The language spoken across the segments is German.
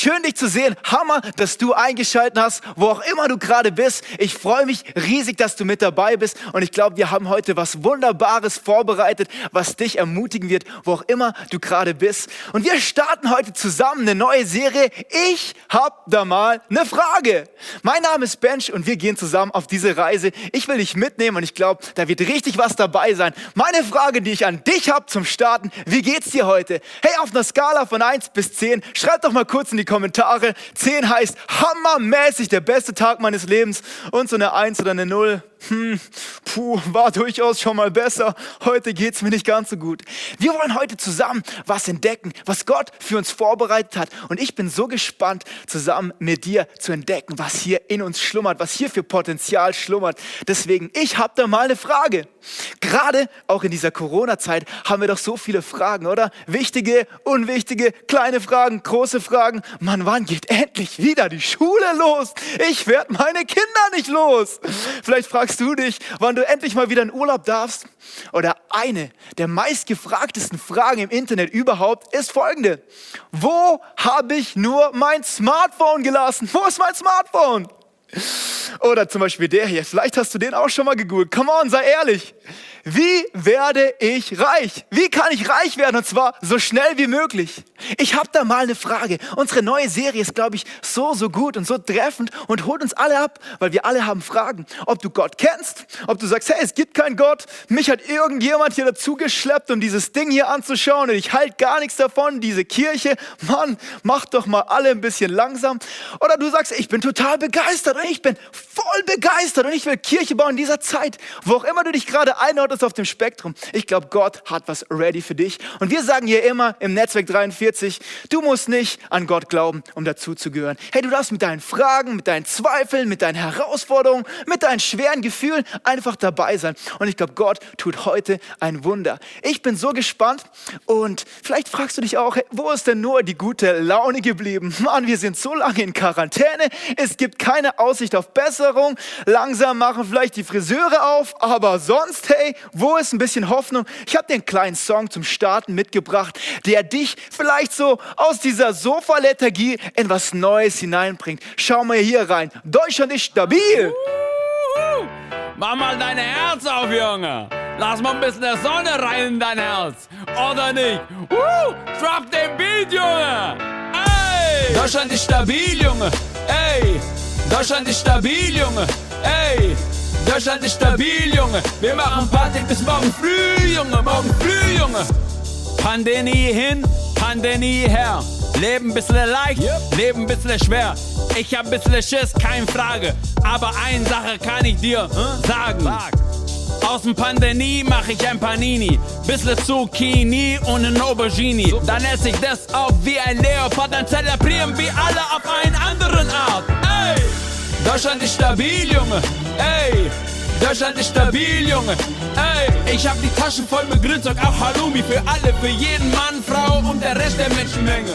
schön dich zu sehen. Hammer, dass du eingeschaltet hast, wo auch immer du gerade bist. Ich freue mich riesig, dass du mit dabei bist. Und ich glaube, wir haben heute was Wunderbares vorbereitet, was dich ermutigen wird, wo auch immer du gerade bist. Und wir starten heute zusammen eine neue Serie. Ich hab da mal eine Frage. Mein Name ist Bench und wir gehen zusammen auf diese Reise. Ich will dich mitnehmen und ich glaube, da wird richtig was dabei sein. Meine Frage, die ich an dich habe zum Starten, wie geht's dir heute? Hey, auf einer Skala von 1 bis 10, schreib doch mal kurz in die Kommentare. 10 heißt hammermäßig der beste Tag meines Lebens. Und so eine 1 oder eine 0 hm, puh, war durchaus schon mal besser. Heute geht's mir nicht ganz so gut. Wir wollen heute zusammen was entdecken, was Gott für uns vorbereitet hat. Und ich bin so gespannt, zusammen mit dir zu entdecken, was hier in uns schlummert, was hier für Potenzial schlummert. Deswegen, ich habe da mal eine Frage. Gerade auch in dieser Corona-Zeit haben wir doch so viele Fragen, oder? Wichtige, unwichtige, kleine Fragen, große Fragen. Mann, wann geht endlich wieder die Schule los? Ich werde meine Kinder nicht los. Vielleicht fragst fragst du dich, wann du endlich mal wieder in Urlaub darfst? Oder eine der meistgefragtesten Fragen im Internet überhaupt ist folgende. Wo habe ich nur mein Smartphone gelassen? Wo ist mein Smartphone? Oder zum Beispiel der hier. Vielleicht hast du den auch schon mal gegoogelt. Come on, sei ehrlich. Wie werde ich reich? Wie kann ich reich werden? Und zwar so schnell wie möglich. Ich habe da mal eine Frage. Unsere neue Serie ist, glaube ich, so, so gut und so treffend und holt uns alle ab, weil wir alle haben Fragen. Ob du Gott kennst, ob du sagst, hey, es gibt keinen Gott, mich hat irgendjemand hier dazu geschleppt, um dieses Ding hier anzuschauen und ich halte gar nichts davon, diese Kirche. Mann, mach doch mal alle ein bisschen langsam. Oder du sagst, ich bin total begeistert und ich bin voll begeistert und ich will Kirche bauen in dieser Zeit, wo auch immer du dich gerade einordnest ist auf dem Spektrum. Ich glaube, Gott hat was ready für dich. Und wir sagen hier immer im Netzwerk 43, du musst nicht an Gott glauben, um dazu zu gehören. Hey, du darfst mit deinen Fragen, mit deinen Zweifeln, mit deinen Herausforderungen, mit deinen schweren Gefühlen einfach dabei sein. Und ich glaube, Gott tut heute ein Wunder. Ich bin so gespannt und vielleicht fragst du dich auch, hey, wo ist denn nur die gute Laune geblieben? Mann, wir sind so lange in Quarantäne, es gibt keine Aussicht auf Besserung. Langsam machen vielleicht die Friseure auf, aber sonst, hey, wo ist ein bisschen Hoffnung? Ich habe dir einen kleinen Song zum Starten mitgebracht, der dich vielleicht so aus dieser Sofa-Lethargie in was Neues hineinbringt. Schau mal hier rein. Deutschland ist stabil. Mach mal dein Herz auf, Junge. Lass mal ein bisschen der Sonne rein in dein Herz. Oder nicht? Uh, drop den Beat, Junge. Ey! Deutschland ist stabil, Junge. Ey! Deutschland ist stabil, Junge. Ey! Deutschland ist stabil, Junge. Wir machen Party bis morgen früh, Junge. Morgen früh, Junge. Pandemie hin, Pandemie her. Leben bisschen leicht, yep. Leben bisschen schwer. Ich hab bisschen Schiss, keine Frage. Aber eine Sache kann ich dir hm? sagen. Sag. Aus dem Pandemie mach ich ein Panini. Bissle Zucchini und ein Aubergine. Dann esse ich das auf wie ein Leopard. Dann zelebrieren wir alle auf einen anderen Art. Ey! Deutschland ist stabil, Junge. Ey, Deutschland ist stabil, Junge. Ey, ich hab die Taschen voll mit Grünzeug, auch Halloumi für alle, für jeden Mann, Frau und der Rest der Menschenmenge.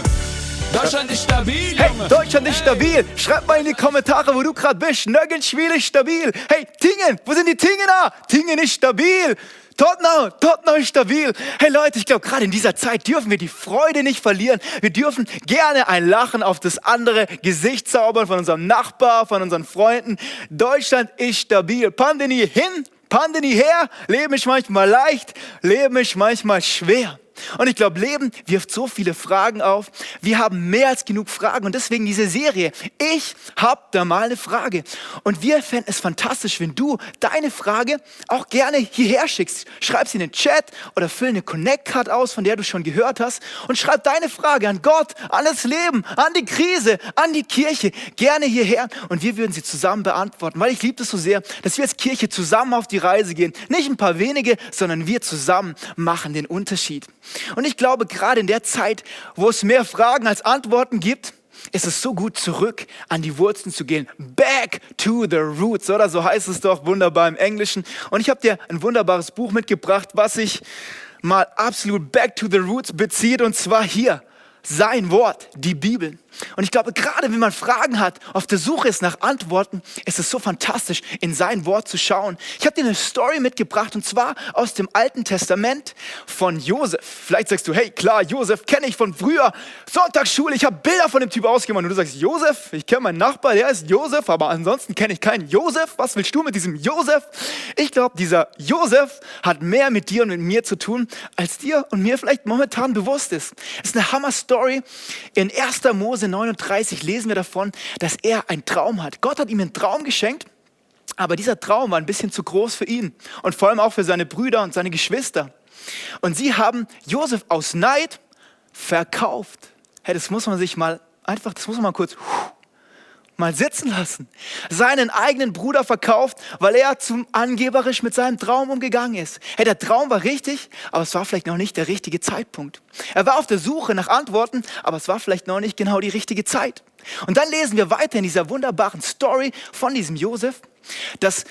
Deutschland ist stabil, Junge. Hey, Deutschland ist stabil. Schreib mal in die Kommentare, wo du gerade bist. Nöggenschwil ist stabil. Hey, Tingen, wo sind die Tingener? Tingen ist stabil. Tottenham, Tottenham ist stabil. Hey Leute, ich glaube, gerade in dieser Zeit dürfen wir die Freude nicht verlieren. Wir dürfen gerne ein Lachen auf das andere Gesicht zaubern von unserem Nachbar, von unseren Freunden. Deutschland ist stabil. Pandemie hin, Pandemie her. Leben ist manchmal leicht, Leben ist manchmal schwer. Und ich glaube, Leben wirft so viele Fragen auf. Wir haben mehr als genug Fragen und deswegen diese Serie. Ich habe da mal eine Frage. Und wir fänden es fantastisch, wenn du deine Frage auch gerne hierher schickst. Schreib sie in den Chat oder füll eine Connect-Card aus, von der du schon gehört hast. Und schreib deine Frage an Gott, an das Leben, an die Krise, an die Kirche. Gerne hierher und wir würden sie zusammen beantworten. Weil ich liebe es so sehr, dass wir als Kirche zusammen auf die Reise gehen. Nicht ein paar wenige, sondern wir zusammen machen den Unterschied. Und ich glaube, gerade in der Zeit, wo es mehr Fragen als Antworten gibt, ist es so gut, zurück an die Wurzeln zu gehen. Back to the roots, oder so heißt es doch wunderbar im Englischen. Und ich habe dir ein wunderbares Buch mitgebracht, was sich mal absolut back to the roots bezieht, und zwar hier. sein Wort, die Bibel. Und ich glaube, gerade wenn man Fragen hat, auf der Suche ist nach Antworten, ist es so fantastisch, in sein Wort zu schauen. Ich habe dir eine Story mitgebracht und zwar aus dem Alten Testament von Josef. Vielleicht sagst du, hey, klar, Josef kenne ich von früher. Sonntagsschule, ich habe Bilder von dem Typ ausgemacht. Und du sagst, Josef, ich kenne meinen Nachbar, der ist Josef, aber ansonsten kenne ich keinen Josef. Was willst du mit diesem Josef? Ich glaube, dieser Josef hat mehr mit dir und mit mir zu tun, als dir und mir vielleicht momentan bewusst ist. Es ist eine Hammer-Story in 1. Mose Mose 39 lesen wir davon, dass er einen Traum hat. Gott hat ihm einen Traum geschenkt, aber dieser Traum war ein bisschen zu groß für ihn und vor allem auch für seine Brüder und seine Geschwister. Und sie haben Josef aus Neid verkauft. Hey, das muss man sich mal einfach, das muss man mal kurz mal sitzen lassen. Seinen eigenen Bruder verkauft, weil er zum angeberisch mit seinem Traum umgegangen ist. Hey, der Traum war richtig, aber es war vielleicht noch nicht der richtige Zeitpunkt. Er war auf der Suche nach Antworten, aber es war vielleicht noch nicht genau die richtige Zeit. Und dann lesen wir weiter in dieser wunderbaren Story von diesem Josef, dass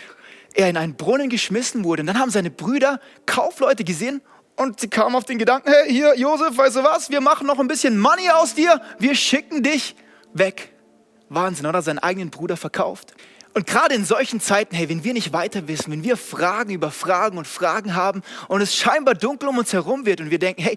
er in einen Brunnen geschmissen wurde. Und dann haben seine Brüder Kaufleute gesehen und sie kamen auf den Gedanken, hey, hier, Josef, weißt du was, wir machen noch ein bisschen Money aus dir, wir schicken dich weg. Wahnsinn, oder? Seinen eigenen Bruder verkauft. Und gerade in solchen Zeiten, hey, wenn wir nicht weiter wissen, wenn wir Fragen über Fragen und Fragen haben und es scheinbar dunkel um uns herum wird und wir denken, hey,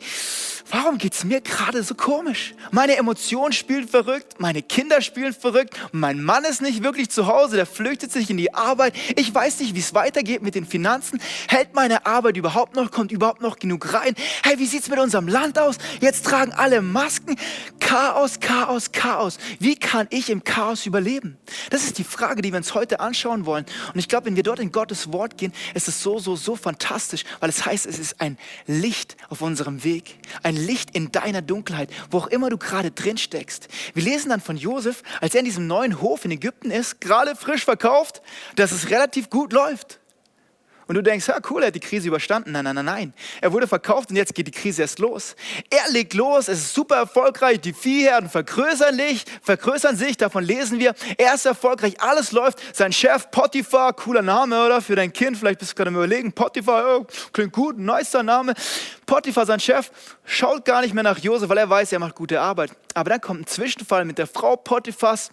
warum geht es mir gerade so komisch? Meine Emotionen spielen verrückt, meine Kinder spielen verrückt, mein Mann ist nicht wirklich zu Hause, der flüchtet sich in die Arbeit. Ich weiß nicht, wie es weitergeht mit den Finanzen. Hält meine Arbeit überhaupt noch? Kommt überhaupt noch genug rein? Hey, wie sieht es mit unserem Land aus? Jetzt tragen alle Masken. Chaos, Chaos, Chaos. Wie kann ich im Chaos überleben? Das ist die Frage, die wir uns heute anschauen wollen. Und ich glaube, wenn wir dort in Gottes Wort gehen, ist es so, so, so fantastisch, weil es heißt, es ist ein Licht auf unserem Weg. Ein Licht in deiner Dunkelheit, wo auch immer du gerade drin steckst. Wir lesen dann von Josef, als er in diesem neuen Hof in Ägypten ist, gerade frisch verkauft, dass es relativ gut läuft. Und du denkst, ja cool, er hat die Krise überstanden. Nein, nein, nein, nein. Er wurde verkauft und jetzt geht die Krise erst los. Er legt los, es ist super erfolgreich, die Viehherden vergrößern sich, vergrößern sich, davon lesen wir. Er ist erfolgreich, alles läuft. Sein Chef Potiphar, cooler Name, oder? Für dein Kind, vielleicht bist du gerade am überlegen, Potiphar, oh, klingt gut, nicer Name. Potiphar, sein Chef, schaut gar nicht mehr nach Josef, weil er weiß, er macht gute Arbeit. Aber dann kommt ein Zwischenfall mit der Frau Potiphars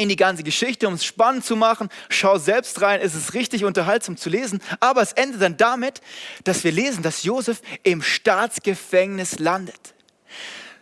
in die ganze Geschichte, um es spannend zu machen. Schau selbst rein, es ist richtig unterhaltsam zu lesen. Aber es endet dann damit, dass wir lesen, dass Josef im Staatsgefängnis landet.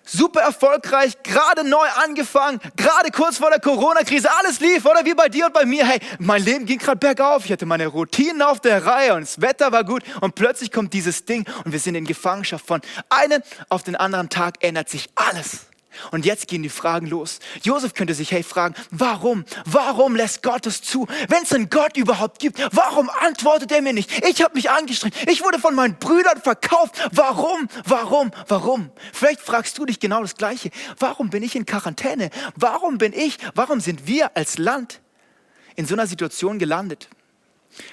Super erfolgreich, gerade neu angefangen, gerade kurz vor der Corona-Krise, alles lief, oder wie bei dir und bei mir. Hey, mein Leben ging gerade bergauf, ich hatte meine Routinen auf der Reihe und das Wetter war gut und plötzlich kommt dieses Ding und wir sind in Gefangenschaft. Von einem auf den anderen Tag ändert sich alles. Und jetzt gehen die Fragen los. Josef könnte sich, hey, fragen, warum? Warum lässt Gott es zu? Wenn es einen Gott überhaupt gibt, warum antwortet er mir nicht? Ich habe mich angestrengt. Ich wurde von meinen Brüdern verkauft. Warum? Warum? Warum? Vielleicht fragst du dich genau das Gleiche. Warum bin ich in Quarantäne? Warum bin ich, warum sind wir als Land in so einer Situation gelandet?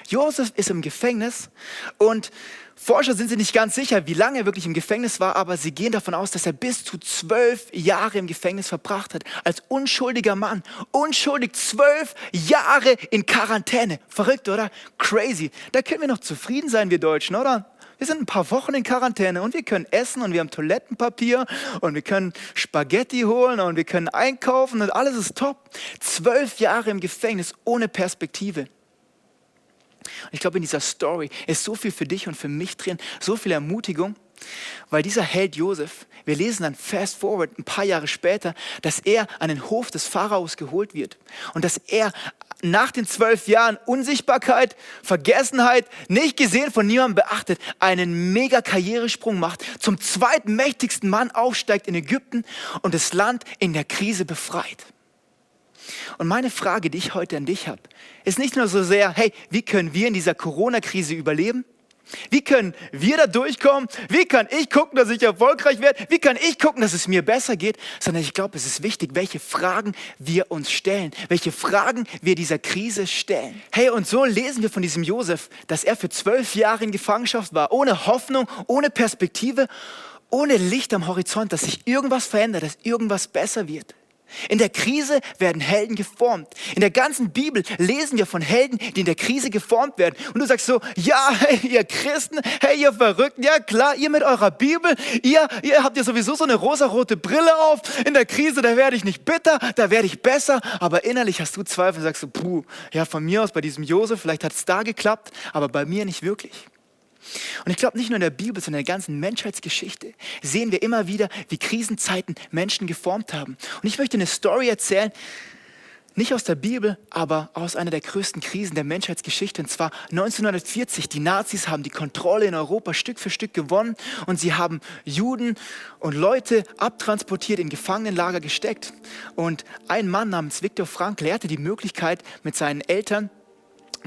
Josef ist im Gefängnis und Forscher sind sich nicht ganz sicher, wie lange er wirklich im Gefängnis war, aber sie gehen davon aus, dass er bis zu zwölf Jahre im Gefängnis verbracht hat. Als unschuldiger Mann. Unschuldig zwölf Jahre in Quarantäne. Verrückt, oder? Crazy. Da können wir noch zufrieden sein, wir Deutschen, oder? Wir sind ein paar Wochen in Quarantäne und wir können essen und wir haben Toilettenpapier und wir können Spaghetti holen und wir können einkaufen und alles ist top. Zwölf Jahre im Gefängnis ohne Perspektive. Und ich glaube, in dieser Story ist so viel für dich und für mich drin, so viel Ermutigung, weil dieser Held Josef, wir lesen dann fast forward ein paar Jahre später, dass er an den Hof des Pharaos geholt wird und dass er nach den zwölf Jahren Unsichtbarkeit, Vergessenheit, nicht gesehen von niemandem beachtet, einen mega Karrieresprung macht, zum zweitmächtigsten Mann aufsteigt in Ägypten und das Land in der Krise befreit. Und meine Frage, die ich heute an dich habe, ist nicht nur so sehr, hey, wie können wir in dieser Corona-Krise überleben? Wie können wir da durchkommen? Wie kann ich gucken, dass ich erfolgreich werde? Wie kann ich gucken, dass es mir besser geht? Sondern ich glaube, es ist wichtig, welche Fragen wir uns stellen, welche Fragen wir dieser Krise stellen. Hey, und so lesen wir von diesem Josef, dass er für zwölf Jahre in Gefangenschaft war, ohne Hoffnung, ohne Perspektive, ohne Licht am Horizont, dass sich irgendwas verändert, dass irgendwas besser wird. In der Krise werden Helden geformt. In der ganzen Bibel lesen wir von Helden, die in der Krise geformt werden. Und du sagst so, ja, hey, ihr Christen, hey, ihr Verrückten, ja klar, ihr mit eurer Bibel, ihr, ihr habt ja sowieso so eine rosarote Brille auf. In der Krise, da werde ich nicht bitter, da werde ich besser. Aber innerlich hast du Zweifel und sagst so, puh, ja, von mir aus bei diesem Josef, vielleicht hat es da geklappt, aber bei mir nicht wirklich. Und ich glaube, nicht nur in der Bibel, sondern in der ganzen Menschheitsgeschichte sehen wir immer wieder, wie Krisenzeiten Menschen geformt haben. Und ich möchte eine Story erzählen, nicht aus der Bibel, aber aus einer der größten Krisen der Menschheitsgeschichte. Und zwar 1940. Die Nazis haben die Kontrolle in Europa Stück für Stück gewonnen und sie haben Juden und Leute abtransportiert, in Gefangenenlager gesteckt. Und ein Mann namens Viktor Frankl, er hatte die Möglichkeit, mit seinen Eltern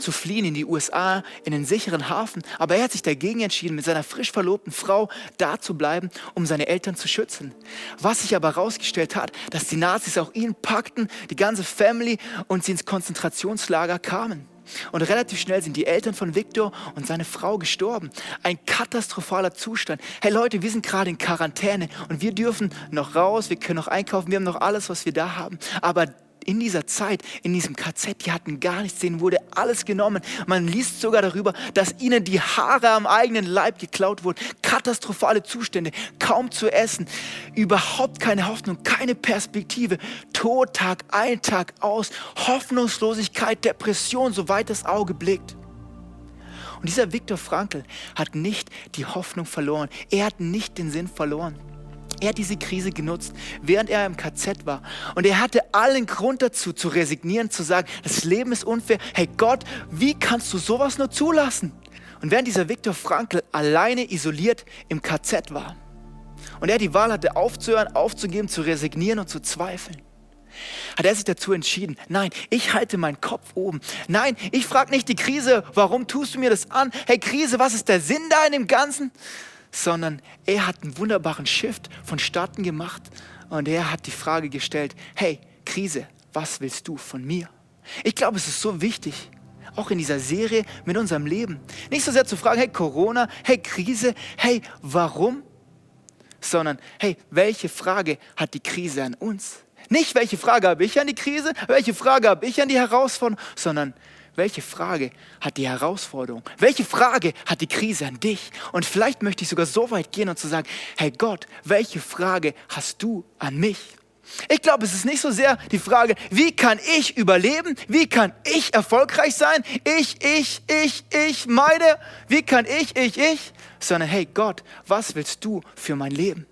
zu fliehen in die USA, in den sicheren Hafen. Aber er hat sich dagegen entschieden, mit seiner frisch verlobten Frau da zu bleiben, um seine Eltern zu schützen. Was sich aber herausgestellt hat, dass die Nazis auch ihn packten, die ganze Family, und sie ins Konzentrationslager kamen. Und relativ schnell sind die Eltern von Viktor und seine Frau gestorben. Ein katastrophaler Zustand. Hey Leute, wir sind gerade in Quarantäne und wir dürfen noch raus, wir können noch einkaufen, wir haben noch alles, was wir da haben. Aber in dieser Zeit, in diesem KZ, die hatten gar nichts, denen wurde alles genommen. Man liest sogar darüber, dass ihnen die Haare am eigenen Leib geklaut wurden. Katastrophale Zustände, kaum zu essen, überhaupt keine Hoffnung, keine Perspektive. Tod Tag ein, Tag aus, Hoffnungslosigkeit, Depression, soweit das Auge blickt. Und dieser Viktor Frankl hat nicht die Hoffnung verloren. Er hat nicht den Sinn verloren. Er hat diese Krise genutzt, während er im KZ war. Und er hatte allen Grund dazu, zu resignieren, zu sagen, das Leben ist unfair. Hey Gott, wie kannst du sowas nur zulassen? Und während dieser Viktor Frankl alleine isoliert im KZ war und er die Wahl hatte, aufzuhören, aufzugeben, zu resignieren und zu zweifeln, hat er sich dazu entschieden, nein, ich halte meinen Kopf oben. Nein, ich frage nicht die Krise, warum tust du mir das an? Hey Krise, was ist der Sinn da in dem Ganzen? Sondern er hat einen wunderbaren Shift vonstatten gemacht und er hat die Frage gestellt, hey, Krise, was willst du von mir? Ich glaube, es ist so wichtig, auch in dieser Serie mit unserem Leben, nicht so sehr zu fragen, hey Corona, hey Krise, hey warum, sondern hey, welche Frage hat die Krise an uns? Nicht, welche Frage habe ich an die Krise, welche Frage habe ich an die Herausforderung, sondern welche Frage hat die Herausforderung? Welche Frage hat die Krise an dich? Und vielleicht möchte ich sogar so weit gehen und zu sagen, hey Gott, welche Frage hast du an mich? Ich glaube, es ist nicht so sehr die Frage, wie kann ich überleben? Wie kann ich erfolgreich sein? Ich, ich, ich, ich, meine. Wie kann ich, ich, ich? Sondern hey Gott, was willst du für mein Leben?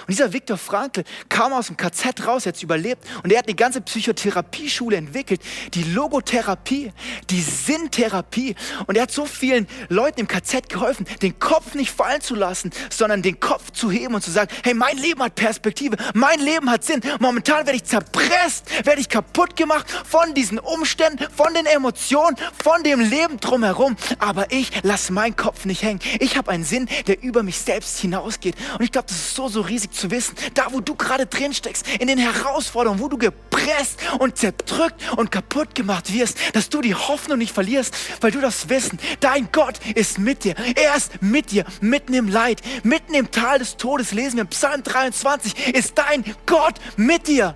Und dieser Viktor Frankl kam aus dem KZ raus, jetzt überlebt und er hat eine ganze Psychotherapieschule entwickelt, die Logotherapie, die Sinntherapie und er hat so vielen Leuten im KZ geholfen, den Kopf nicht fallen zu lassen, sondern den Kopf zu heben und zu sagen, hey, mein Leben hat Perspektive, mein Leben hat Sinn. Momentan werde ich zerpresst, werde ich kaputt gemacht von diesen Umständen, von den Emotionen, von dem Leben drumherum, aber ich lasse meinen Kopf nicht hängen. Ich habe einen Sinn, der über mich selbst hinausgeht und ich glaube, das ist so, so riesig zu wissen, da wo du gerade drin steckst, in den Herausforderungen, wo du gepresst und zerdrückt und kaputt gemacht wirst, dass du die Hoffnung nicht verlierst, weil du das Wissen, dein Gott ist mit dir. Er ist mit dir, mitten im Leid, mitten im Tal des Todes, lesen wir im Psalm 23, ist dein Gott mit dir.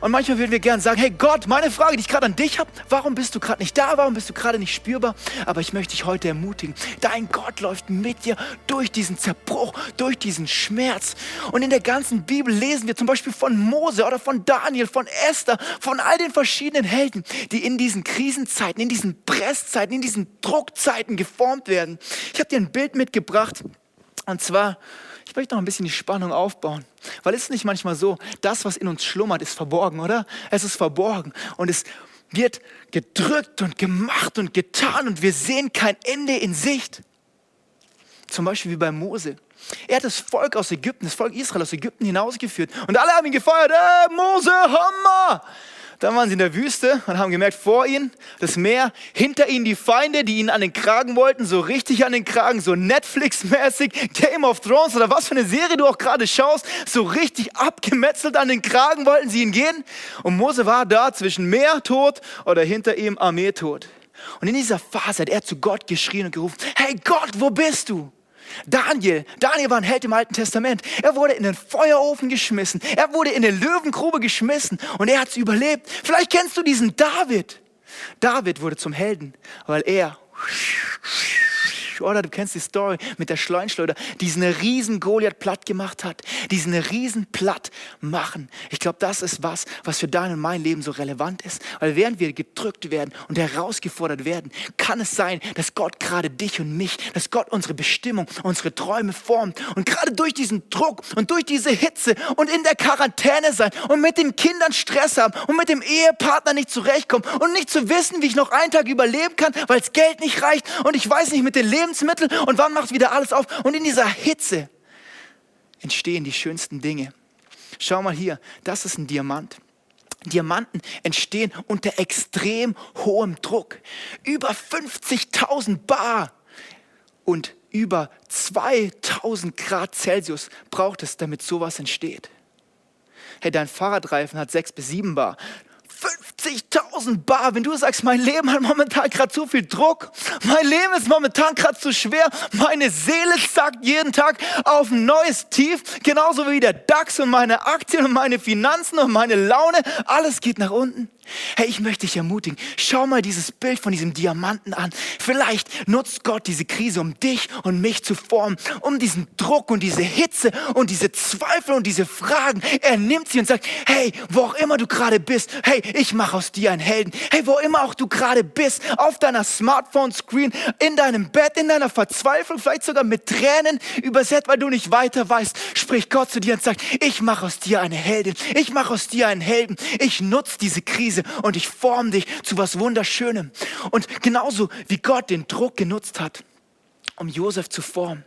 Und manchmal würden wir gerne sagen, hey Gott, meine Frage, die ich gerade an dich habe, warum bist du gerade nicht da? Warum bist du gerade nicht spürbar? Aber ich möchte dich heute ermutigen. Dein Gott läuft mit dir durch diesen Zerbruch, durch diesen Schmerz. Und in der ganzen Bibel lesen wir zum Beispiel von Mose oder von Daniel, von Esther, von all den verschiedenen Helden, die in diesen Krisenzeiten, in diesen Presszeiten, in diesen Druckzeiten geformt werden. Ich habe dir ein Bild mitgebracht. Und zwar ich möchte noch ein bisschen die Spannung aufbauen. Weil es nicht manchmal so, das, was in uns schlummert, ist verborgen, oder? Es ist verborgen und es wird gedrückt und gemacht und getan und wir sehen kein Ende in Sicht. Zum Beispiel wie bei Mose. Er hat das Volk aus Ägypten, das Volk Israel aus Ägypten hinausgeführt und alle haben ihn gefeiert. Hey, Mose, Hammer! Dann waren sie in der Wüste und haben gemerkt, vor ihnen das Meer, hinter ihnen die Feinde, die ihn an den Kragen wollten, so richtig an den Kragen, so Netflix-mäßig, Game of Thrones oder was für eine Serie du auch gerade schaust, so richtig abgemetzelt an den Kragen wollten sie ihn gehen. Und Mose war da zwischen Meer tot oder hinter ihm Armee tot. Und in dieser Phase hat er zu Gott geschrien und gerufen, hey Gott, wo bist du? Daniel, Daniel war ein Held im Alten Testament. Er wurde in den Feuerofen geschmissen. Er wurde in eine Löwengrube geschmissen und er hat es überlebt. Vielleicht kennst du diesen David. David wurde zum Helden, weil er oder du kennst die Story mit der Schleuenschleuder, diesen riesen Goliath platt gemacht hat, diesen riesen platt machen. Ich glaube, das ist was, was für dein und mein Leben so relevant ist, weil während wir gedrückt werden und herausgefordert werden, kann es sein, dass Gott gerade dich und mich, dass Gott unsere Bestimmung, unsere Träume formt und gerade durch diesen Druck und durch diese Hitze und in der Quarantäne sein und mit den Kindern Stress haben und mit dem Ehepartner nicht zurechtkommen und nicht zu wissen, wie ich noch einen Tag überleben kann, weil das Geld nicht reicht und ich weiß nicht mit den Leben Lebensmittel und wann macht wieder alles auf? Und in dieser Hitze entstehen die schönsten Dinge. Schau mal hier, das ist ein Diamant. Diamanten entstehen unter extrem hohem Druck. Über 50.000 Bar und über 2000 Grad Celsius braucht es, damit sowas entsteht. Hey, dein Fahrradreifen hat 6 bis 7 Bar. 50.000 Bar, wenn du sagst, mein Leben hat momentan gerade zu viel Druck, mein Leben ist momentan gerade zu schwer, meine Seele sagt jeden Tag auf ein neues Tief, genauso wie der DAX und meine Aktien und meine Finanzen und meine Laune, alles geht nach unten. Hey, ich möchte dich ermutigen. Schau mal dieses Bild von diesem Diamanten an. Vielleicht nutzt Gott diese Krise, um dich und mich zu formen, um diesen Druck und diese Hitze und diese Zweifel und diese Fragen. Er nimmt sie und sagt, hey, wo auch immer du gerade bist, hey, ich mache aus dir einen Helden. Hey, wo immer auch du gerade bist, auf deiner Smartphone-Screen, in deinem Bett, in deiner Verzweiflung, vielleicht sogar mit Tränen übersetzt, weil du nicht weiter weißt, spricht Gott zu dir und sagt, ich mache aus dir eine Heldin. Ich mache aus dir einen Helden. Ich nutze diese Krise Krise und ich forme dich zu was Wunderschönem. Und genauso wie Gott den Druck genutzt hat, um Josef zu formen,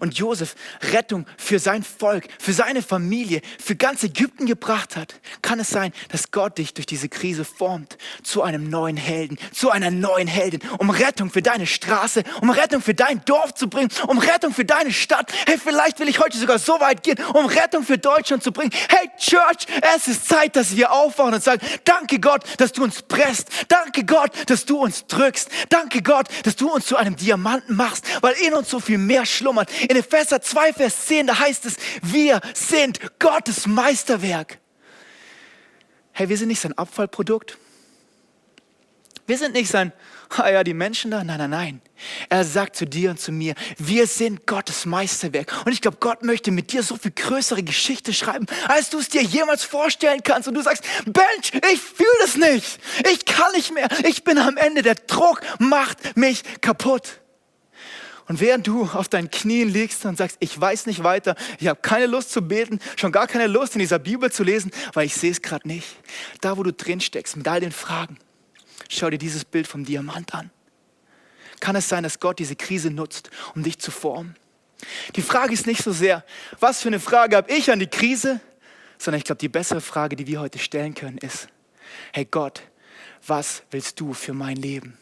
und Josef Rettung für sein Volk, für seine Familie, für ganz Ägypten gebracht hat, kann es sein, dass Gott dich durch diese Krise formt zu einem neuen Helden, zu einer neuen Heldin, um Rettung für deine Straße, um Rettung für dein Dorf zu bringen, um Rettung für deine Stadt. Hey, vielleicht will ich heute sogar so weit gehen, um Rettung für Deutschland zu bringen. Hey, Church, es ist Zeit, dass wir aufwachen und sagen, danke Gott, dass du uns presst. Danke Gott, dass du uns drückst. Danke Gott, dass du uns zu einem Diamanten machst, weil in uns so viel mehr schlummert Gott. In Epheser 2, Vers 10, da heißt es, wir sind Gottes Meisterwerk. Hey, wir sind nicht sein Abfallprodukt. Wir sind nicht sein, ah ja, die Menschen da. Nein, nein, nein. Er sagt zu dir und zu mir, wir sind Gottes Meisterwerk. Und ich glaube, Gott möchte mit dir so viel größere Geschichte schreiben, als du es dir jemals vorstellen kannst. Und du sagst, Bench, ich fühle es nicht. Ich kann nicht mehr. Ich bin am Ende. Der Druck macht mich kaputt. Und während du auf deinen Knien liegst und sagst, ich weiß nicht weiter, ich habe keine Lust zu beten, schon gar keine Lust in dieser Bibel zu lesen, weil ich sehe es gerade nicht. Da, wo du drin steckst mit all den Fragen, schau dir dieses Bild vom Diamant an. Kann es sein, dass Gott diese Krise nutzt, um dich zu formen? Die Frage ist nicht so sehr, was für eine Frage habe ich an die Krise, sondern ich glaube, die bessere Frage, die wir heute stellen können, ist, hey Gott, was willst du für mein Leben?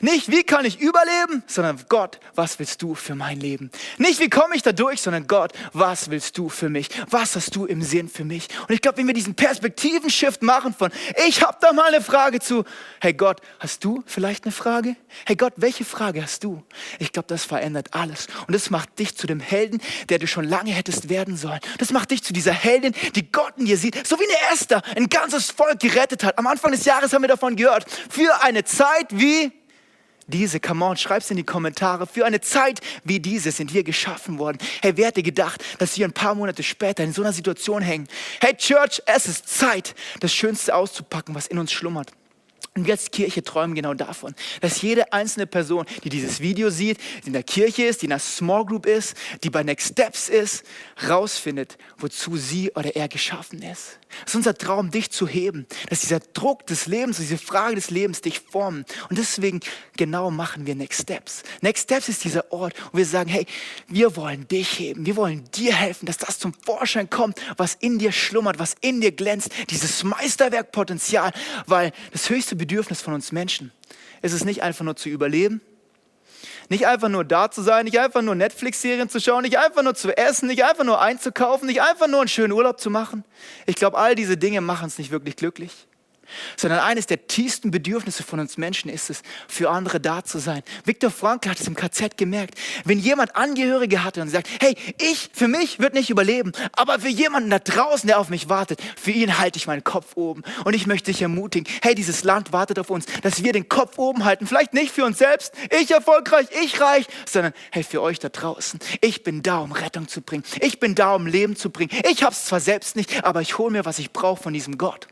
Nicht, wie kann ich überleben, sondern Gott, was willst du für mein Leben? Nicht, wie komme ich da durch, sondern Gott, was willst du für mich? Was hast du im Sinn für mich? Und ich glaube, wenn wir diesen Perspektivenshift machen von, ich habe da mal eine Frage zu, hey Gott, hast du vielleicht eine Frage? Hey Gott, welche Frage hast du? Ich glaube, das verändert alles. Und das macht dich zu dem Helden, der du schon lange hättest werden sollen. Das macht dich zu dieser Heldin, die Gott in dir sieht, so wie eine Esther ein ganzes Volk gerettet hat. Am Anfang des Jahres haben wir davon gehört. Für eine Zeit wie diese, come on, schreib's in die Kommentare. Für eine Zeit wie diese sind wir geschaffen worden. Hey, wer hätte gedacht, dass wir ein paar Monate später in so einer Situation hängen? Hey, Church, es ist Zeit, das Schönste auszupacken, was in uns schlummert. Und wir als Kirche träumen genau davon, dass jede einzelne Person, die dieses Video sieht, die in der Kirche ist, die in einer Small Group ist, die bei Next Steps ist, rausfindet, wozu sie oder er geschaffen ist. Es ist unser Traum, dich zu heben, dass dieser Druck des Lebens, diese Frage des Lebens dich formen. Und deswegen genau machen wir Next Steps. Next Steps ist dieser Ort, wo wir sagen, hey, wir wollen dich heben, wir wollen dir helfen, dass das zum Vorschein kommt, was in dir schlummert, was in dir glänzt, dieses Meisterwerkpotenzial, weil das höchste Bedürfnis von uns Menschen ist es nicht einfach nur zu überleben, nicht einfach nur da zu sein, nicht einfach nur Netflix-Serien zu schauen, nicht einfach nur zu essen, nicht einfach nur einzukaufen, nicht einfach nur einen schönen Urlaub zu machen. Ich glaube, all diese Dinge machen es nicht wirklich glücklich. Sondern eines der tiefsten Bedürfnisse von uns Menschen ist es, für andere da zu sein. Viktor Frankl hat es im KZ gemerkt. Wenn jemand Angehörige hatte und sagt, hey, ich, für mich wird nicht überleben, aber für jemanden da draußen, der auf mich wartet, für ihn halte ich meinen Kopf oben. Und ich möchte dich ermutigen, hey, dieses Land wartet auf uns, dass wir den Kopf oben halten. Vielleicht nicht für uns selbst, ich erfolgreich, ich reich, sondern hey, für euch da draußen. Ich bin da, um Rettung zu bringen. Ich bin da, um Leben zu bringen. Ich habe es zwar selbst nicht, aber ich hole mir, was ich brauche von diesem Gott.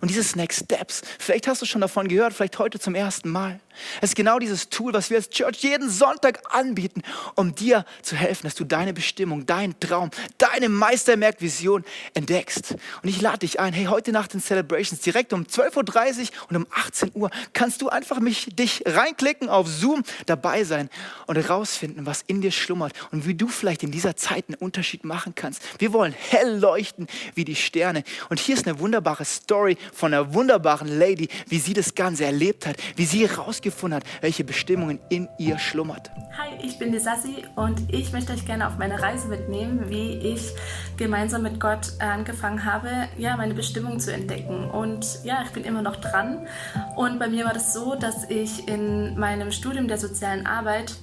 Und dieses Next Steps, vielleicht hast du schon davon gehört, vielleicht heute zum ersten Mal. Es ist genau dieses Tool, was wir als Church jeden Sonntag anbieten, um dir zu helfen, dass du deine Bestimmung, deinen Traum, deine Meistermerkvision entdeckst. Und ich lade dich ein, hey, heute Nacht in Celebrations, direkt um 12.30 Uhr und um 18 Uhr, kannst du einfach mich, dich reinklicken auf Zoom, dabei sein und herausfinden, was in dir schlummert und wie du vielleicht in dieser Zeit einen Unterschied machen kannst. Wir wollen hell leuchten wie die Sterne. Und hier ist eine wunderbare Story von einer wunderbaren Lady, wie sie das Ganze erlebt hat, wie sie herausgefunden herausgefunden hat, welche Bestimmungen in ihr schlummert. Hi, ich bin die Sassi und ich möchte euch gerne auf meine Reise mitnehmen, wie ich gemeinsam mit Gott angefangen habe, ja, meine Bestimmung zu entdecken. Und ja, ich bin immer noch dran. Und bei mir war das so, dass ich in meinem Studium der sozialen Arbeit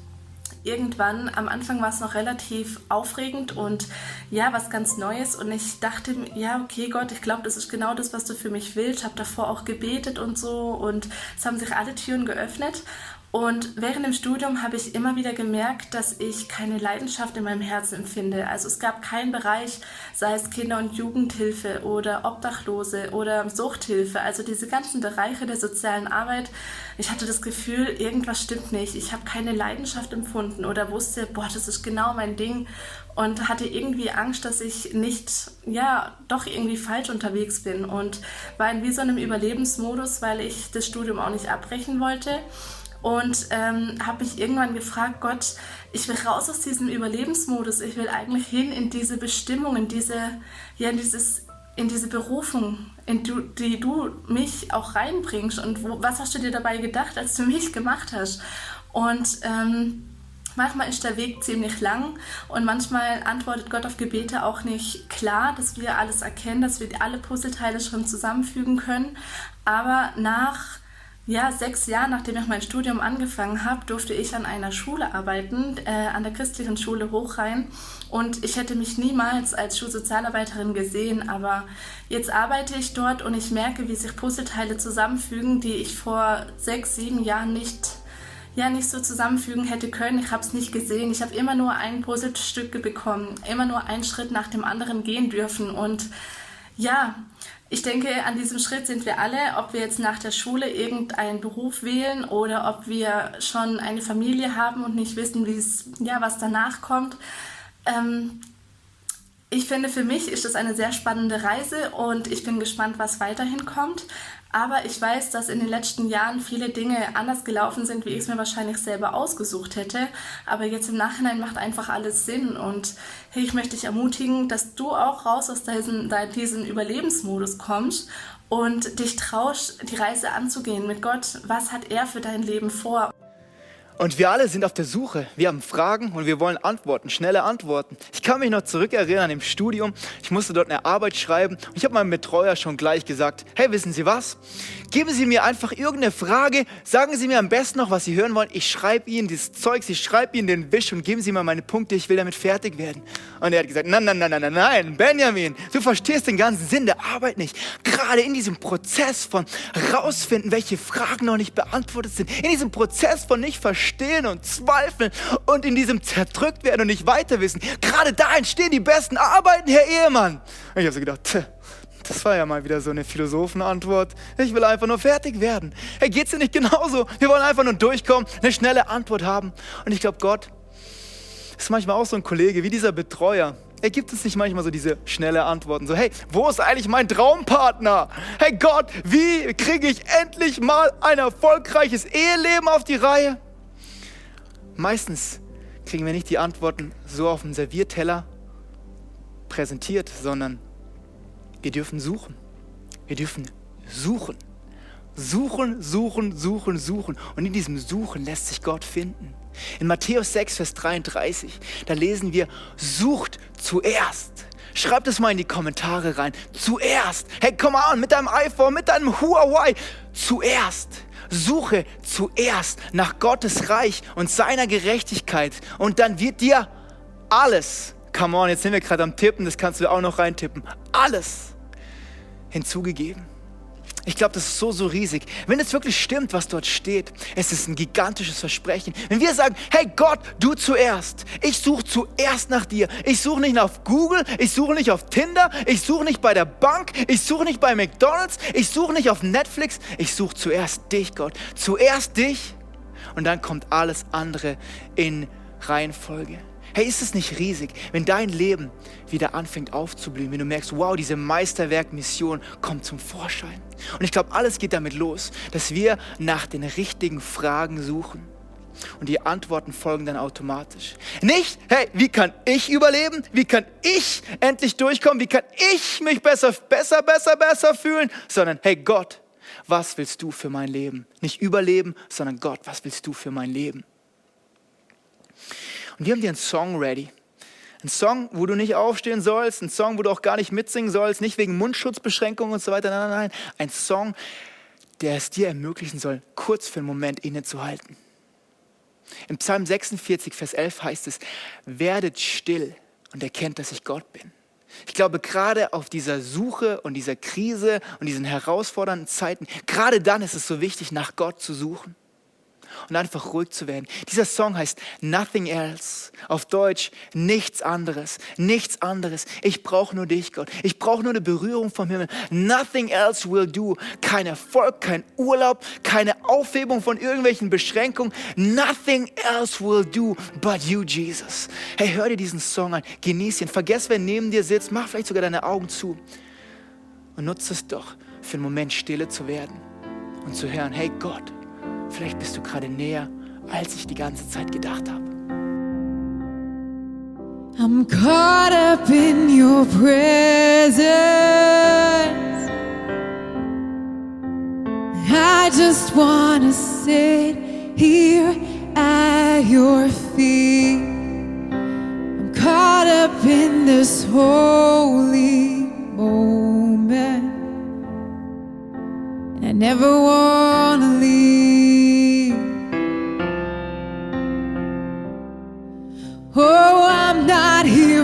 irgendwann, am Anfang war es noch relativ aufregend und ja, was ganz Neues. Und ich dachte, ja, okay, Gott, ich glaube, das ist genau das, was du für mich willst. Ich habe davor auch gebetet und so und es haben sich alle Türen geöffnet. Und während dem Studium habe ich immer wieder gemerkt, dass ich keine Leidenschaft in meinem Herzen empfinde. Also es gab keinen Bereich, sei es Kinder- und Jugendhilfe oder Obdachlose oder Suchthilfe, also diese ganzen Bereiche der sozialen Arbeit. Ich hatte das Gefühl, irgendwas stimmt nicht. Ich habe keine Leidenschaft empfunden oder wusste, boah, das ist genau mein Ding und hatte irgendwie Angst, dass ich nicht, ja, doch irgendwie falsch unterwegs bin und war in wie so einem Überlebensmodus, weil ich das Studium auch nicht abbrechen wollte und ähm, habe mich irgendwann gefragt, Gott, ich will raus aus diesem Überlebensmodus, ich will eigentlich hin in diese Bestimmung, in diese, ja, in dieses, in diese Berufung, in du, die du mich auch reinbringst und wo, was hast du dir dabei gedacht, als du mich gemacht hast? Und ähm, Manchmal ist der Weg ziemlich lang und manchmal antwortet Gott auf Gebete auch nicht klar, dass wir alles erkennen, dass wir alle Puzzleteile schon zusammenfügen können. Aber nach ja, sechs Jahre nachdem ich mein Studium angefangen habe, durfte ich an einer Schule arbeiten, äh, an der christlichen Schule Hochrhein. Und ich hätte mich niemals als Schulsozialarbeiterin gesehen, aber jetzt arbeite ich dort und ich merke, wie sich Puzzleteile zusammenfügen, die ich vor sechs, sieben Jahren nicht, ja, nicht so zusammenfügen hätte können. Ich habe es nicht gesehen. Ich habe immer nur ein Puzzlestück bekommen, immer nur einen Schritt nach dem anderen gehen dürfen. Und ja, ich denke, an diesem Schritt sind wir alle, ob wir jetzt nach der Schule irgendeinen Beruf wählen oder ob wir schon eine Familie haben und nicht wissen, ja, was danach kommt. Ähm, ich finde, für mich ist das eine sehr spannende Reise und ich bin gespannt, was weiterhin kommt. Aber ich weiß, dass in den letzten Jahren viele Dinge anders gelaufen sind, wie ich es mir wahrscheinlich selber ausgesucht hätte. Aber jetzt im Nachhinein macht einfach alles Sinn. Und hey, ich möchte dich ermutigen, dass du auch raus aus diesem, diesem Überlebensmodus kommst und dich traust, die Reise anzugehen mit Gott. Was hat er für dein Leben vor? Und wir alle sind auf der Suche. Wir haben Fragen und wir wollen Antworten, schnelle Antworten. Ich kann mich noch zurückerinnern im Studium. Ich musste dort eine Arbeit schreiben und ich habe meinem Betreuer schon gleich gesagt, hey, wissen Sie was? Geben Sie mir einfach irgendeine Frage, sagen Sie mir am besten noch, was Sie hören wollen. Ich schreibe Ihnen das Zeug, ich schreibe Ihnen den Wisch und geben Sie mir meine Punkte, ich will damit fertig werden. Und er hat gesagt, nein, nein, nein, nein, nein, Benjamin, du verstehst den ganzen Sinn der Arbeit nicht. Gerade in diesem Prozess von rausfinden, welche Fragen noch nicht beantwortet sind, in diesem Prozess von nicht verstehen, verstehen und zweifeln und in diesem zerdrückt werden und nicht weiter wissen. Gerade da entstehen die besten Arbeiten, Herr Ehemann. Und ich habe so gedacht, das war ja mal wieder so eine Philosophenantwort. Ich will einfach nur fertig werden. Hey, geht's dir nicht genauso? Wir wollen einfach nur durchkommen, eine schnelle Antwort haben. Und ich glaube, Gott ist manchmal auch so ein Kollege wie dieser Betreuer. Er gibt uns nicht manchmal so diese schnelle Antworten. So, hey, wo ist eigentlich mein Traumpartner? Hey Gott, wie kriege ich endlich mal ein erfolgreiches Eheleben auf die Reihe? Meistens kriegen wir nicht die Antworten so auf dem Servierteller präsentiert, sondern wir dürfen suchen. Wir dürfen suchen. Suchen, suchen, suchen, suchen. Und in diesem Suchen lässt sich Gott finden. In Matthäus 6, Vers 33, da lesen wir, sucht zuerst Schreib das mal in die Kommentare rein. Zuerst. Hey, come on, mit deinem iPhone, mit deinem Huawei. Zuerst. Suche zuerst nach Gottes Reich und seiner Gerechtigkeit. Und dann wird dir alles, come on, jetzt sind wir gerade am Tippen, das kannst du auch noch reintippen, alles hinzugegeben. Ich glaube, das ist so, so riesig. Wenn es wirklich stimmt, was dort steht, es ist ein gigantisches Versprechen. Wenn wir sagen, hey Gott, du zuerst. Ich suche zuerst nach dir. Ich suche nicht auf Google, ich suche nicht auf Tinder, ich suche nicht bei der Bank, ich suche nicht bei McDonald's, ich suche nicht auf Netflix. Ich suche zuerst dich, Gott. Zuerst dich und dann kommt alles andere in Reihenfolge. Hey, ist es nicht riesig, wenn dein Leben wieder anfängt aufzublühen, wenn du merkst, wow, diese Meisterwerk-Mission kommt zum Vorschein. Und ich glaube, alles geht damit los, dass wir nach den richtigen Fragen suchen. Und die Antworten folgen dann automatisch. Nicht, hey, wie kann ich überleben? Wie kann ich endlich durchkommen? Wie kann ich mich besser, besser, besser, besser fühlen? Sondern, hey Gott, was willst du für mein Leben? Nicht überleben, sondern Gott, was willst du für mein Leben? Und wir haben dir einen Song ready. Ein Song, wo du nicht aufstehen sollst, ein Song, wo du auch gar nicht mitsingen sollst, nicht wegen Mundschutzbeschränkungen und so weiter. Nein, nein, nein. Ein Song, der es dir ermöglichen soll, kurz für einen Moment innezuhalten. Im Psalm 46, Vers 11 heißt es, werdet still und erkennt, dass ich Gott bin. Ich glaube, gerade auf dieser Suche und dieser Krise und diesen herausfordernden Zeiten, gerade dann ist es so wichtig, nach Gott zu suchen und einfach ruhig zu werden. Dieser Song heißt Nothing Else. Auf Deutsch nichts anderes, nichts anderes. Ich brauche nur dich, Gott. Ich brauche nur eine Berührung vom Himmel. Nothing else will do. Kein Erfolg, kein Urlaub, keine Aufhebung von irgendwelchen Beschränkungen. Nothing else will do but you, Jesus. Hey, hör dir diesen Song an, genieß ihn. Vergess, wer neben dir sitzt, mach vielleicht sogar deine Augen zu und nutze es doch für einen Moment stille zu werden und zu hören, hey Gott, Vielleicht bist du gerade näher, als ich die ganze Zeit gedacht habe. I'm caught up in your presence. I just wanna sit here at your feet. I'm caught up in this holy moment. And I never wanna leave.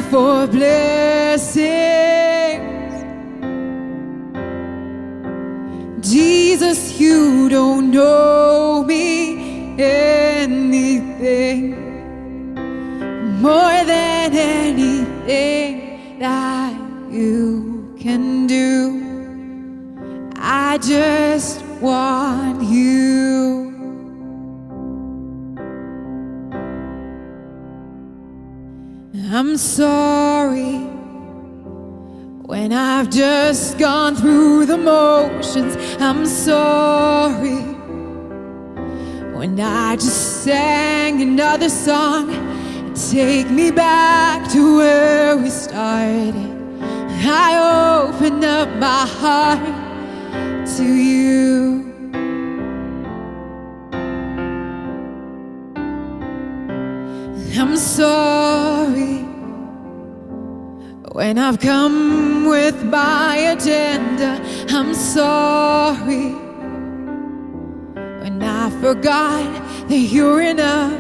For blessings. Jesus, you don't know me anything more than anything that you can do. I just want I'm sorry when I've just gone through the motions. I'm sorry when I just sang another song. Take me back to where we started. I open up my heart to you. When I've come with my agenda. I'm sorry when I forgot that you're enough.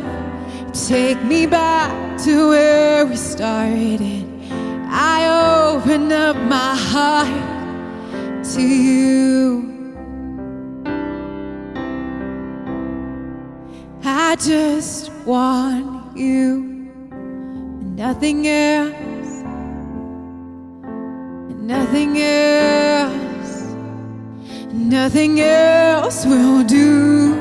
Take me back to where we started. I open up my heart to you. I just want you nothing else, and nothing else, nothing else will do.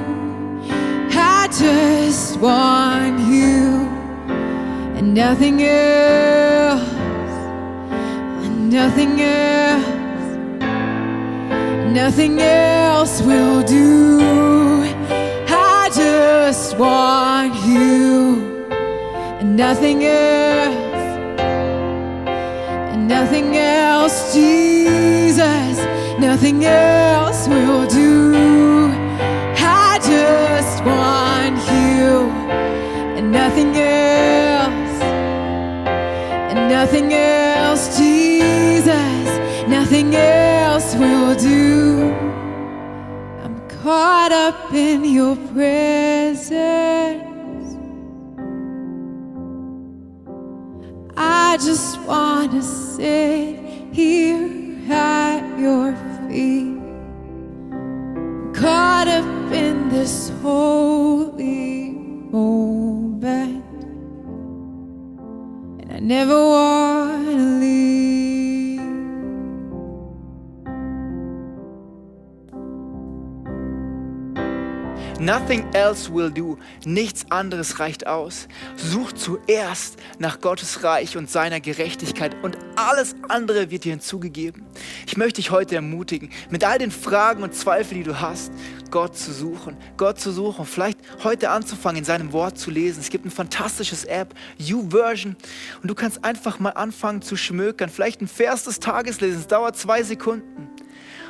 I just want you and nothing else, and nothing else, nothing else will do. I just want you and nothing else, and nothing else, Jesus, nothing else will do. I just want you and nothing else, and nothing else, Jesus. nothing else will do. I'm caught up in your presence. I just want to sit here at your feet, caught up in this holy moment, and I never want to leave. Nothing else will do. Nichts anderes reicht aus. Such zuerst nach Gottes Reich und seiner Gerechtigkeit und alles andere wird dir hinzugegeben. Ich möchte dich heute ermutigen, mit all den Fragen und Zweifeln, die du hast, Gott zu suchen. Gott zu suchen, vielleicht heute anzufangen, in seinem Wort zu lesen. Es gibt ein fantastisches App, YouVersion, und du kannst einfach mal anfangen zu schmökern. Vielleicht ein Vers des Tages lesen. Es dauert zwei Sekunden.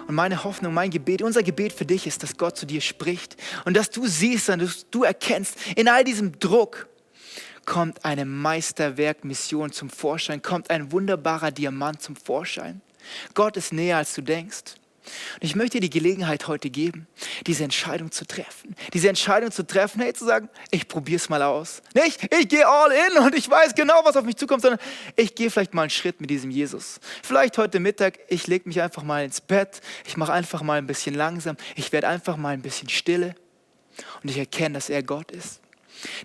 Und meine Hoffnung, mein Gebet, unser Gebet für dich ist, dass Gott zu dir spricht und dass du siehst und dass du erkennst, in all diesem Druck kommt eine Meisterwerkmission zum Vorschein, kommt ein wunderbarer Diamant zum Vorschein. Gott ist näher, als du denkst. Und ich möchte dir die Gelegenheit heute geben, diese Entscheidung zu treffen. Diese Entscheidung zu treffen, hey, zu sagen, ich probiere es mal aus. Nicht, ich gehe all in und ich weiß genau, was auf mich zukommt, sondern ich gehe vielleicht mal einen Schritt mit diesem Jesus. Vielleicht heute Mittag, ich lege mich einfach mal ins Bett, ich mache einfach mal ein bisschen langsam, ich werde einfach mal ein bisschen stille und ich erkenne, dass er Gott ist.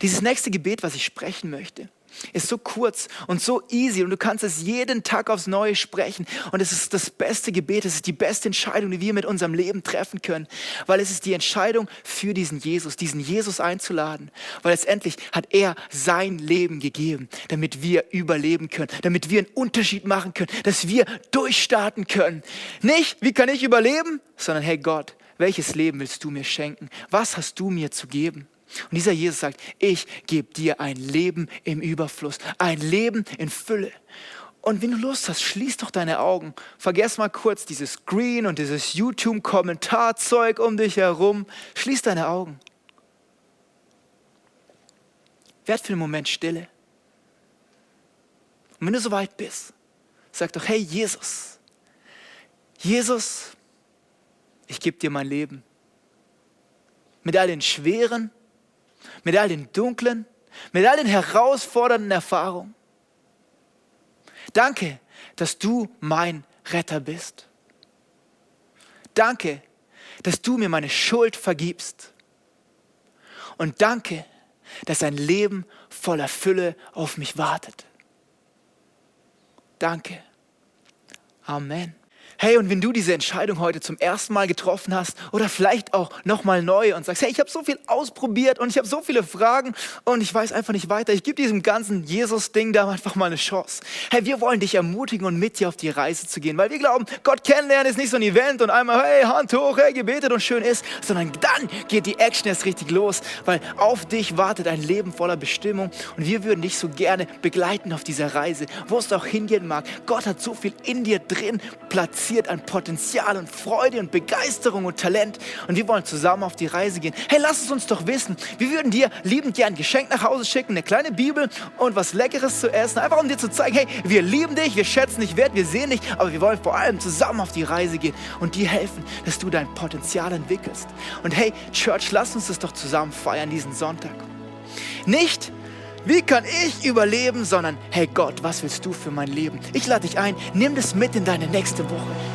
Dieses nächste Gebet, was ich sprechen möchte, ist so kurz und so easy und du kannst es jeden Tag aufs Neue sprechen und es ist das beste Gebet, es ist die beste Entscheidung, die wir mit unserem Leben treffen können, weil es ist die Entscheidung für diesen Jesus, diesen Jesus einzuladen, weil letztendlich hat er sein Leben gegeben, damit wir überleben können, damit wir einen Unterschied machen können, dass wir durchstarten können. Nicht, wie kann ich überleben, sondern hey Gott, welches Leben willst du mir schenken? Was hast du mir zu geben? Und dieser Jesus sagt, ich gebe dir ein Leben im Überfluss, ein Leben in Fülle. Und wenn du Lust hast, schließ doch deine Augen. Vergiss mal kurz dieses Screen und dieses YouTube-Kommentarzeug um dich herum. Schließ deine Augen. Werd für einen Moment stille. Und wenn du soweit bist, sag doch, hey Jesus, Jesus, ich gebe dir mein Leben. Mit all den schweren, mit all den dunklen, mit all den herausfordernden Erfahrungen. Danke, dass du mein Retter bist. Danke, dass du mir meine Schuld vergibst. Und danke, dass ein Leben voller Fülle auf mich wartet. Danke. Amen. Hey, und wenn du diese Entscheidung heute zum ersten Mal getroffen hast oder vielleicht auch nochmal neu und sagst, hey, ich habe so viel ausprobiert und ich habe so viele Fragen und ich weiß einfach nicht weiter, ich gebe diesem ganzen Jesus-Ding da einfach mal eine Chance. Hey, wir wollen dich ermutigen und mit dir auf die Reise zu gehen, weil wir glauben, Gott kennenlernen ist nicht so ein Event und einmal, hey, Hand hoch, hey, gebetet und schön ist, sondern dann geht die Action erst richtig los, weil auf dich wartet ein Leben voller Bestimmung und wir würden dich so gerne begleiten auf dieser Reise, wo es auch hingehen mag. Gott hat so viel in dir drin platziert platziert an Potenzial und Freude und Begeisterung und Talent. Und wir wollen zusammen auf die Reise gehen. Hey, lass es uns doch wissen. Wir würden dir liebend gern ein Geschenk nach Hause schicken, eine kleine Bibel und was Leckeres zu essen. Einfach um dir zu zeigen, hey, wir lieben dich, wir schätzen dich wert, wir sehen dich, aber wir wollen vor allem zusammen auf die Reise gehen und dir helfen, dass du dein Potenzial entwickelst. Und hey, Church, lass uns das doch zusammen feiern diesen Sonntag. Nicht wie kann ich überleben, sondern hey Gott, was willst du für mein Leben? Ich lade dich ein, nimm das mit in deine nächste Woche.